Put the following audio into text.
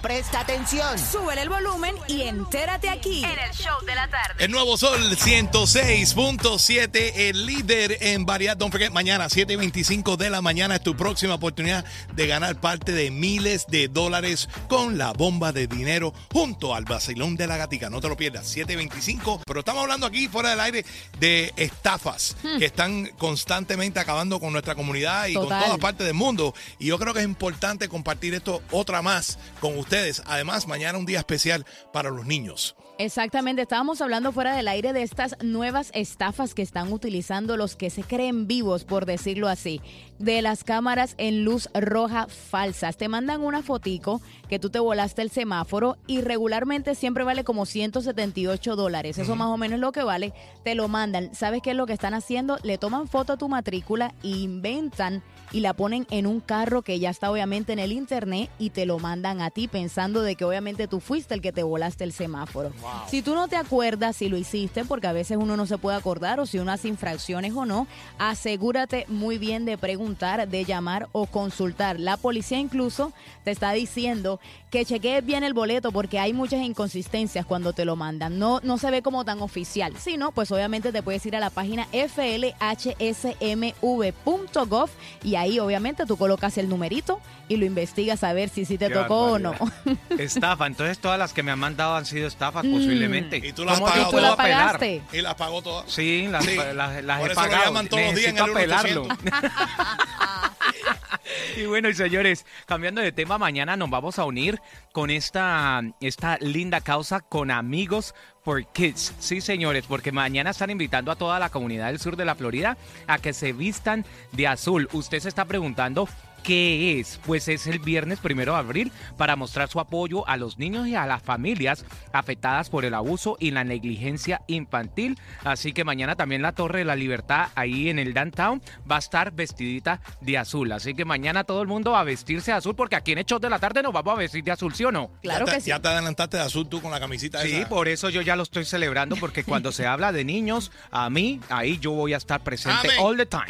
Presta atención. Súbele el volumen y entérate aquí en el show de la tarde. El nuevo Sol 106.7, el líder en variedad. Don't forget, mañana 7.25 de la mañana es tu próxima oportunidad de ganar parte de miles de dólares con la bomba de dinero junto al vacilón de la gatica. No te lo pierdas, 7.25. Pero estamos hablando aquí fuera del aire de estafas Hmm. que están constantemente acabando con nuestra comunidad y con Total. todas partes del mundo. Y yo creo que es importante compartir esto otra más con ustedes. Además, mañana un día especial para los niños. Exactamente, estábamos hablando fuera del aire de estas nuevas estafas que están utilizando los que se creen vivos, por decirlo así, de las cámaras en luz roja falsas. Te mandan una fotico que tú te volaste el semáforo y regularmente siempre vale como 178 dólares. Eso más o menos es lo que vale. Te lo mandan. ¿Sabes qué es lo que están haciendo? Le toman foto a tu matrícula e inventan y la ponen en un carro que ya está obviamente en el internet y te lo mandan a ti pensando de que obviamente tú fuiste el que te volaste el semáforo. Si tú no te acuerdas si lo hiciste, porque a veces uno no se puede acordar o si uno hace infracciones o no, asegúrate muy bien de preguntar, de llamar o consultar. La policía incluso te está diciendo que chequees bien el boleto porque hay muchas inconsistencias cuando te lo mandan. No, no se ve como tan oficial. Si no, pues obviamente te puedes ir a la página flhsmv.gov y ahí obviamente tú colocas el numerito y lo investigas a ver si sí te Qué tocó o no. Estafa, entonces todas las que me han mandado han sido estafas posiblemente. Y tú las has ¿Cómo yo pagado ¿Tú puedo la todas. apelar? pagaste? Y las pagó todas. Sí, las, Sí. las- las Por he eso lo pagado. llaman todos los días en el apelarlo. 1800. y bueno, y señores, cambiando de tema, mañana nos vamos a unir con esta, esta linda causa con Amigos for Kids. Sí, señores, porque mañana están invitando a toda la comunidad del sur de la Florida a que se vistan de azul. Usted se está preguntando. ¿Qué es? Pues es el viernes primero de abril para mostrar su apoyo a los niños y a las familias afectadas por el abuso y la negligencia infantil. Así que mañana también la Torre de la Libertad ahí en el downtown va a estar vestidita de azul. Así que mañana todo el mundo va a vestirse de azul porque aquí en Hechos de la Tarde nos vamos a vestir de azul, ¿sí o no? Claro te, que sí. Ya te adelantaste de azul tú con la camisita Sí, esa. por eso yo ya lo estoy celebrando porque cuando se habla de niños, a mí ahí yo voy a estar presente Amén. all the time.